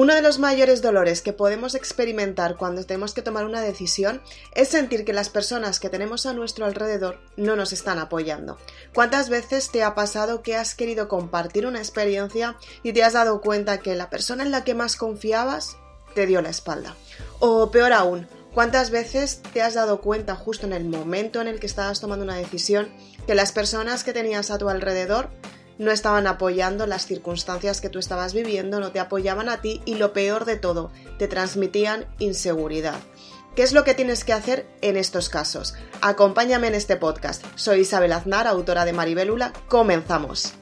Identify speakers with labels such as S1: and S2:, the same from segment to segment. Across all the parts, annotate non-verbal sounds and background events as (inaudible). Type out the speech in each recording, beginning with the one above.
S1: Uno de los mayores dolores que podemos experimentar cuando tenemos que tomar una decisión es sentir que las personas que tenemos a nuestro alrededor no nos están apoyando. ¿Cuántas veces te ha pasado que has querido compartir una experiencia y te has dado cuenta que la persona en la que más confiabas te dio la espalda? O peor aún, ¿cuántas veces te has dado cuenta justo en el momento en el que estabas tomando una decisión que las personas que tenías a tu alrededor no estaban apoyando las circunstancias que tú estabas viviendo, no te apoyaban a ti y lo peor de todo, te transmitían inseguridad. ¿Qué es lo que tienes que hacer en estos casos? Acompáñame en este podcast. Soy Isabel Aznar, autora de Maribélula. Comenzamos.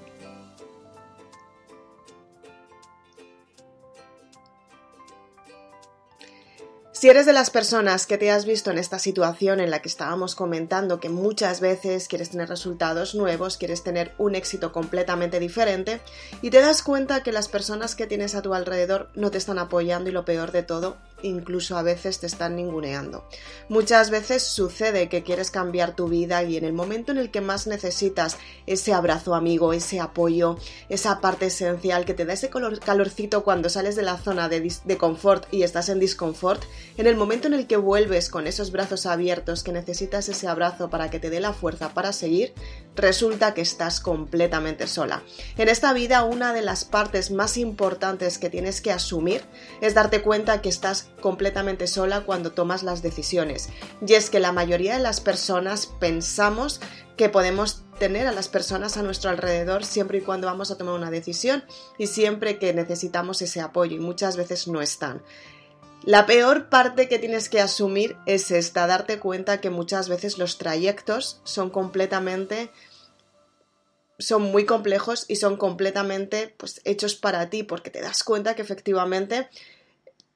S1: Si eres de las personas que te has visto en esta situación en la que estábamos comentando que muchas veces quieres tener resultados nuevos, quieres tener un éxito completamente diferente y te das cuenta que las personas que tienes a tu alrededor no te están apoyando y lo peor de todo, incluso a veces te están ninguneando. Muchas veces sucede que quieres cambiar tu vida y en el momento en el que más necesitas ese abrazo amigo, ese apoyo, esa parte esencial que te da ese calorcito cuando sales de la zona de, de confort y estás en disconfort, en el momento en el que vuelves con esos brazos abiertos que necesitas ese abrazo para que te dé la fuerza para seguir, resulta que estás completamente sola. En esta vida una de las partes más importantes que tienes que asumir es darte cuenta que estás completamente sola cuando tomas las decisiones. Y es que la mayoría de las personas pensamos que podemos tener a las personas a nuestro alrededor siempre y cuando vamos a tomar una decisión y siempre que necesitamos ese apoyo y muchas veces no están. La peor parte que tienes que asumir es esta, darte cuenta que muchas veces los trayectos son completamente son muy complejos y son completamente pues hechos para ti porque te das cuenta que efectivamente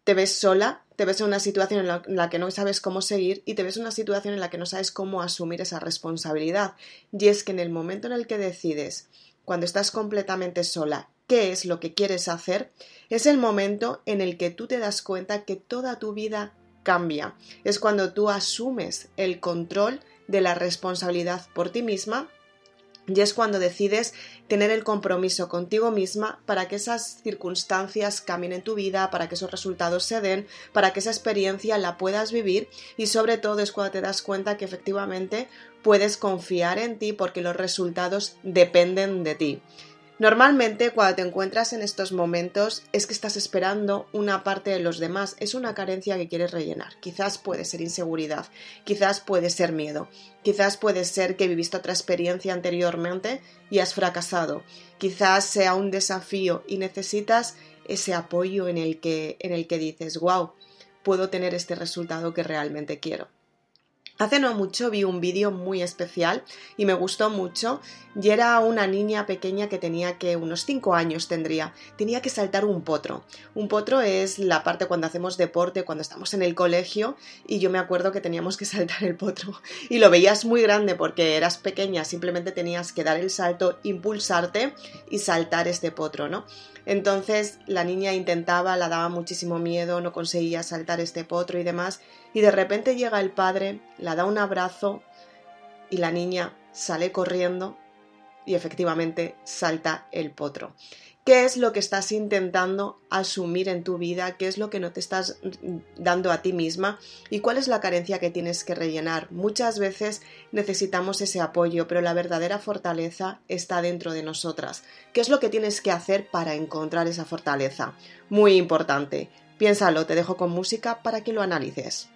S1: te ves sola, te ves en una situación en la, que no sabes cómo seguir y te ves en una situación en la que no sabes cómo asumir esa responsabilidad. Y es que en el momento en el que decides, cuando estás completamente sola, qué es lo que quieres hacer, es el momento en el que tú te das cuenta que toda tu vida cambia. Es cuando tú asumes el control de la responsabilidad por ti misma y es cuando decides tener el compromiso contigo misma para que esas circunstancias cambien en tu vida, para que esos resultados se den, para que esa experiencia la puedas vivir y sobre todo es cuando te das cuenta que efectivamente puedes confiar en ti porque los resultados dependen de ti. Normalmente cuando te encuentras en estos momentos es que estás esperando una parte de los demás, es una carencia que quieres rellenar. Quizás puede ser inseguridad, quizás puede ser miedo, quizás puede ser que viviste otra experiencia anteriormente y has fracasado, quizás sea un desafío y necesitas ese apoyo en el que, en el que dices, wow, puedo tener este resultado que realmente quiero. Hace no mucho vi un vídeo muy especial y me gustó mucho y era una niña pequeña que tenía que unos 5 años tendría. Tenía que saltar un potro. Un potro es la parte cuando hacemos deporte, cuando estamos en el colegio y yo me acuerdo que teníamos que (laughs) saltar el potro y lo veías muy grande porque eras pequeña, simplemente tenías que dar el salto, impulsarte y saltar este potro, ¿no? Entonces la niña intentaba, la daba muchísimo miedo, no conseguía saltar este potro y demás y de repente llega el padre, la da un abrazo y la niña sale corriendo y efectivamente salta el potro. ¿Qué es lo que estás intentando asumir en tu vida? ¿Qué es lo que no te estás dando a ti misma? ¿Y cuál es la carencia que tienes que rellenar? Muchas veces necesitamos ese apoyo, pero la verdadera fortaleza está dentro de nosotras. ¿Qué es lo que tienes que hacer para encontrar esa fortaleza? Muy importante. Piénsalo, te dejo con música para que lo analices.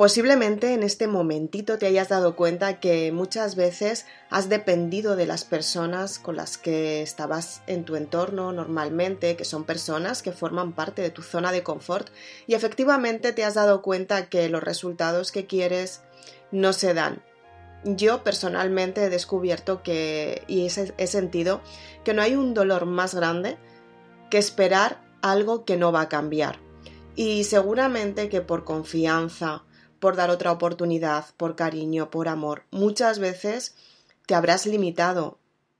S1: Posiblemente en este momentito te hayas dado cuenta que muchas veces has dependido de las personas con las que estabas en tu entorno normalmente, que son personas que forman parte de tu zona de confort, y efectivamente te has dado cuenta que los resultados que quieres no se dan. Yo personalmente he descubierto que, y he sentido, que no hay un dolor más grande que esperar algo que no va a cambiar. Y seguramente que por confianza, por dar otra oportunidad, por cariño, por amor. Muchas veces te habrás limitado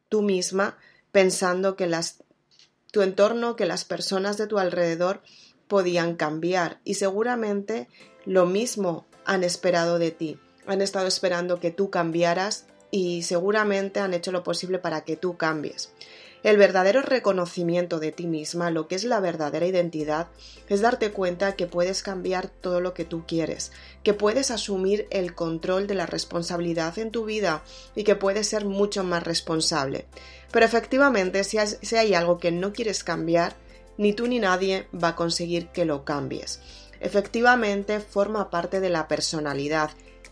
S1: tú misma pensando que tu entorno, que las personas de tu alrededor podían cambiar y seguramente lo mismo han esperado de ti. Han estado esperando que tú cambiaras y seguramente han hecho lo posible para que tú cambies. El verdadero reconocimiento de ti misma, lo que es la verdadera identidad, es darte cuenta que puedes cambiar todo lo que tú quieres, que puedes asumir el control de la responsabilidad en tu vida y que puedes ser mucho más responsable. Pero efectivamente, si, hay algo que no quieres cambiar, ni tú ni nadie va a conseguir que lo cambies. Efectivamente, forma parte de la personalidad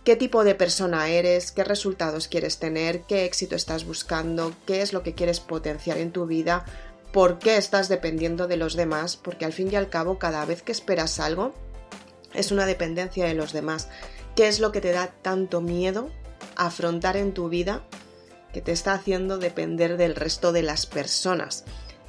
S1: qué tipo de persona eres, qué resultados quieres tener, qué éxito estás buscando, qué es lo que quieres potenciar en tu vida, por qué estás dependiendo de los demás, porque al fin y al cabo cada vez que esperas algo es una dependencia de los demás. ¿Qué es lo que te da tanto miedo afrontar en tu vida que te está haciendo depender del resto de las personas?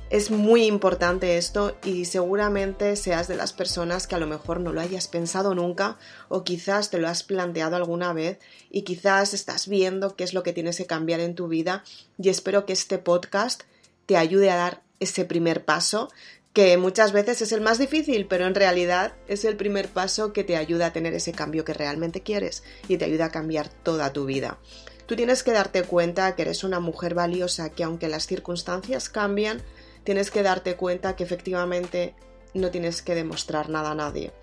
S1: Es muy importante esto y seguramente seas de las personas que a lo mejor no lo hayas pensado nunca o quizás te lo has planteado alguna vez y quizás estás viendo qué es lo que tienes que cambiar en tu vida y espero que este podcast te ayude a dar ese primer paso que muchas veces es el más difícil, pero en realidad es el primer paso que te ayuda a tener ese cambio que realmente quieres y te ayuda a cambiar toda tu vida. Tú tienes que darte cuenta que eres una mujer valiosa, que aunque las circunstancias cambian, tienes que darte cuenta que efectivamente no tienes que demostrar nada a nadie.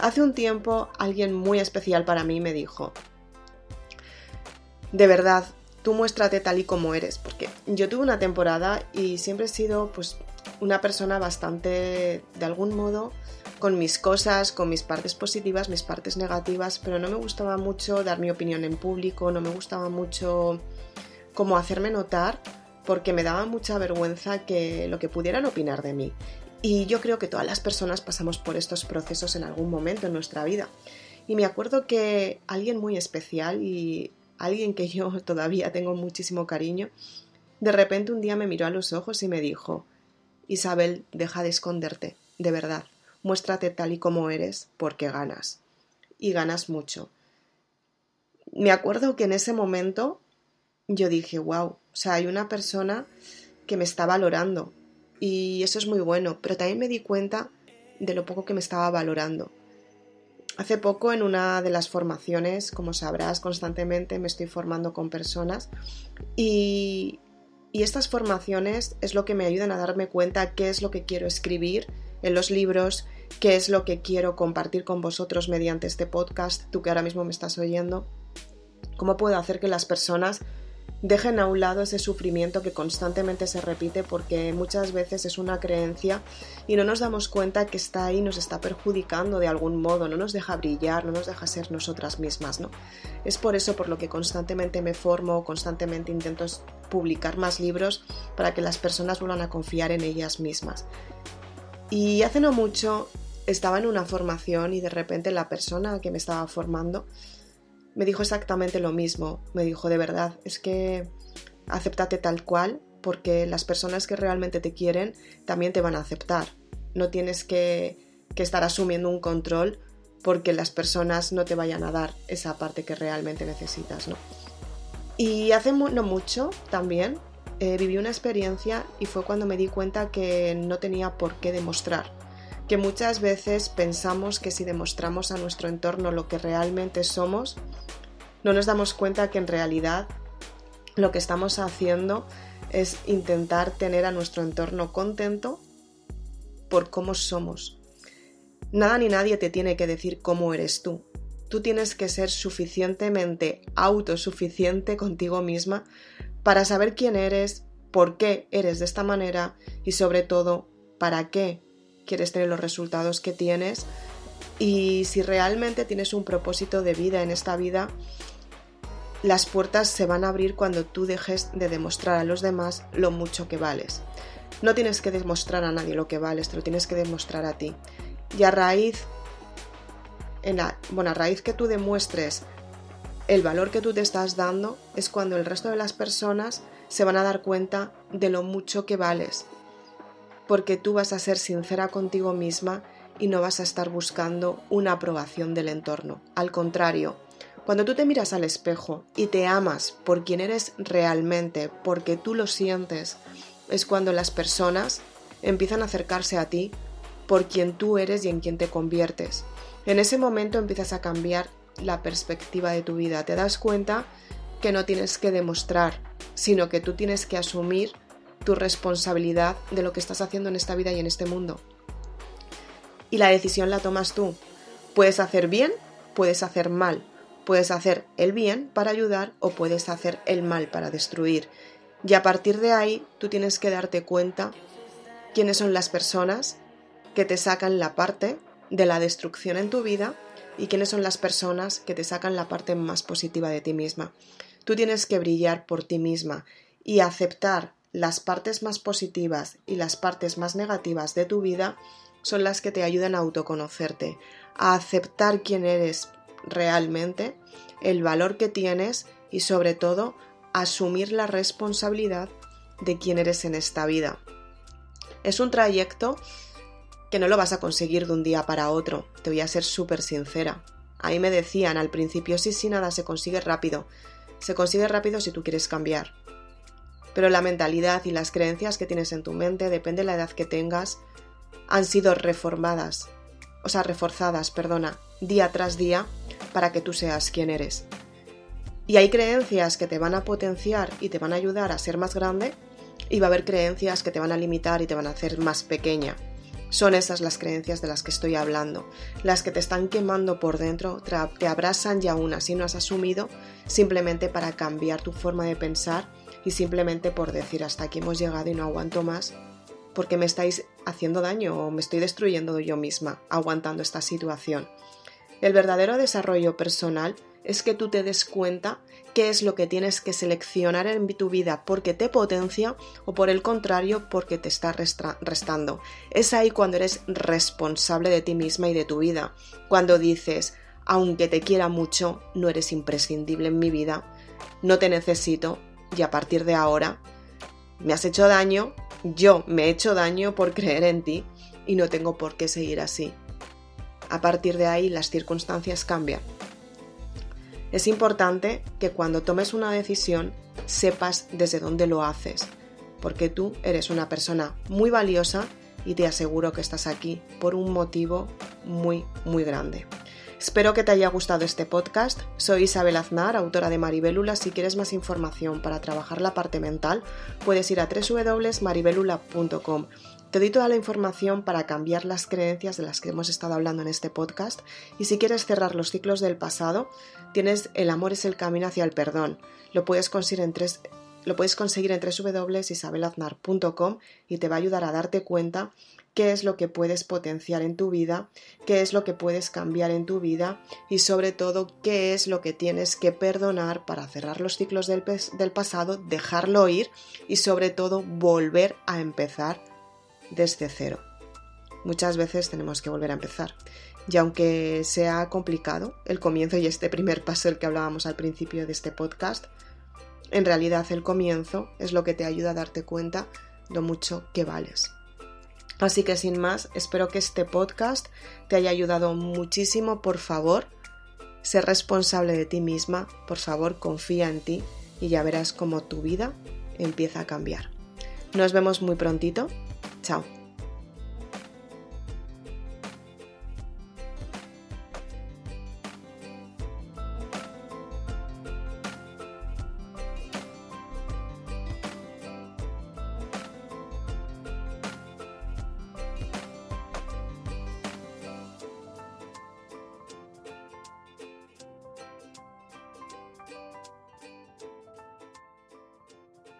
S1: Hace un tiempo alguien muy especial para mí me dijo, de verdad, tú muéstrate tal y como eres, porque yo tuve una temporada y siempre he sido pues una persona bastante, de algún modo, con mis cosas, con mis partes positivas, mis partes negativas, pero no me gustaba mucho dar mi opinión en público, no me gustaba mucho como hacerme notar porque me daba mucha vergüenza que lo que pudieran opinar de mí. Y yo creo que todas las personas pasamos por estos procesos en algún momento en nuestra vida. Y me acuerdo que alguien muy especial y alguien que yo (laughs) todavía tengo muchísimo cariño, de repente un día me miró a los ojos y me dijo, Isabel, deja de esconderte, de verdad, muéstrate tal y como eres porque ganas. Y ganas mucho. Me acuerdo que en ese momento yo dije, wow, o sea, hay una persona que me está valorando y eso es muy bueno, pero también me di cuenta de lo poco que me estaba valorando. Hace poco en una de las formaciones, como sabrás, constantemente me estoy formando con personas y, y estas formaciones es lo que me ayudan a darme cuenta qué es lo que quiero escribir en los libros, qué es lo que quiero compartir con vosotros mediante este podcast, tú que ahora mismo me estás oyendo, cómo puedo hacer que las personas dejen a un lado ese sufrimiento que constantemente se repite porque muchas veces es una creencia y no nos damos cuenta que está ahí, nos está perjudicando de algún modo, no nos deja brillar, no nos deja ser nosotras mismas, ¿no? Es por eso por lo que constantemente me formo, constantemente intento publicar más libros para que las personas vuelvan a confiar en ellas mismas. Y hace no mucho estaba en una formación y de repente la persona que me estaba formando me dijo exactamente lo mismo. Me dijo, de verdad, es que acéptate tal cual porque las personas que realmente te quieren también te van a aceptar. No tienes que, que estar asumiendo un control porque las personas no te vayan a dar esa parte que realmente necesitas, ¿no? Y hace no mucho también eh, viví una experiencia y fue cuando me di cuenta que no tenía por qué demostrar. Que muchas veces pensamos que si demostramos a nuestro entorno lo que realmente somos, no nos damos cuenta que en realidad lo que estamos haciendo es intentar tener a nuestro entorno contento por cómo somos. Nada ni nadie te tiene que decir cómo eres tú. Tú tienes que ser suficientemente autosuficiente contigo misma para saber quién eres, por qué eres de esta manera y sobre todo para qué quieres tener los resultados que tienes Y si realmente tienes un propósito de vida en esta vida, las puertas se van a abrir cuando tú dejes de demostrar a los demás lo mucho que vales. No tienes que demostrar a nadie lo que vales, te lo tienes que demostrar a ti. Y a raíz, en la, bueno, a raíz que tú demuestres el valor que tú te estás dando, es cuando el resto de las personas se van a dar cuenta de lo mucho que vales. Porque tú vas a ser sincera contigo misma y no vas a estar buscando una aprobación del entorno. Al contrario, cuando tú te miras al espejo y te amas por quien eres realmente, porque tú lo sientes, es cuando las personas empiezan a acercarse a ti por quien tú eres y en quien te conviertes. En ese momento empiezas a cambiar la perspectiva de tu vida. Te das cuenta que no tienes que demostrar, sino que tú tienes que asumir tu responsabilidad de lo que estás haciendo en esta vida y en este mundo. Y la decisión la tomas tú. Puedes hacer bien, puedes hacer mal, Puedes hacer el bien para ayudar o puedes hacer el mal para destruir. Y a partir de ahí tú tienes que darte cuenta quiénes son las personas que te sacan la parte de la destrucción en tu vida y quiénes son las personas que te sacan la parte más positiva de ti misma. Tú tienes que brillar por ti misma y aceptar las partes más positivas y las partes más negativas de tu vida son las que te ayudan a autoconocerte, a aceptar quién eres realmente, el valor que tienes y sobre todo asumir la responsabilidad de quién eres en esta vida. Es un trayecto que no lo vas a conseguir de un día para otro, te voy a ser súper sincera. Ahí me decían al principio, sí, sí, nada, se consigue rápido. Se consigue rápido si tú quieres cambiar. Pero la mentalidad y las creencias que tienes en tu mente, depende de la edad que tengas, han sido reformadas, o sea, reforzadas, perdona, día tras día para que tú seas quien eres. Y hay creencias que te van a potenciar y te van a ayudar a ser más grande y va a haber creencias que te van a limitar y te van a hacer más pequeña. Son esas las creencias de las que estoy hablando, las que te están quemando por dentro, te abrasan y aún así no has asumido, simplemente para cambiar tu forma de pensar y simplemente por decir hasta aquí hemos llegado y no aguanto más, porque me estáis haciendo daño o me estoy destruyendo yo misma aguantando esta situación. El verdadero desarrollo personal es que tú te des cuenta qué es lo que tienes que seleccionar en tu vida porque te potencia o por el contrario porque te está restando. Es ahí cuando eres responsable de ti misma y de tu vida. Cuando dices, aunque te quiera mucho, no eres imprescindible en mi vida, no te necesito y a partir de ahora me has hecho daño, yo me he hecho daño por creer en ti y no tengo por qué seguir así. A partir de ahí las circunstancias cambian. Es importante que cuando tomes una decisión sepas desde dónde lo haces, porque tú eres una persona muy valiosa y te aseguro que estás aquí por un motivo muy, muy grande. Espero que te haya gustado este podcast. Soy Isabel Aznar, autora de Maribélula. Si quieres más información para trabajar la parte mental, puedes ir a www.maribelula.com. Te doy toda la información para cambiar las creencias de las que hemos estado hablando en este podcast y si quieres cerrar los ciclos del pasado, tienes El amor es el camino hacia el perdón. Lo puedes conseguir en tres lo puedes conseguir en www.isabelaznar.com y te va a ayudar a darte cuenta qué es lo que puedes potenciar en tu vida, qué es lo que puedes cambiar en tu vida y sobre todo qué es lo que tienes que perdonar para cerrar los ciclos del, del pasado, dejarlo ir y sobre todo volver a empezar desde cero. Muchas veces tenemos que volver a empezar. Y aunque sea complicado el comienzo y este primer paso el que hablábamos al principio de este podcast, en realidad el comienzo es lo que te ayuda a darte cuenta lo mucho que vales. Así que sin más, espero que este podcast te haya ayudado muchísimo. Por favor, sé responsable de ti misma. Por favor, confía en ti y ya verás cómo tu vida empieza a cambiar. Nos vemos muy prontito. Chao.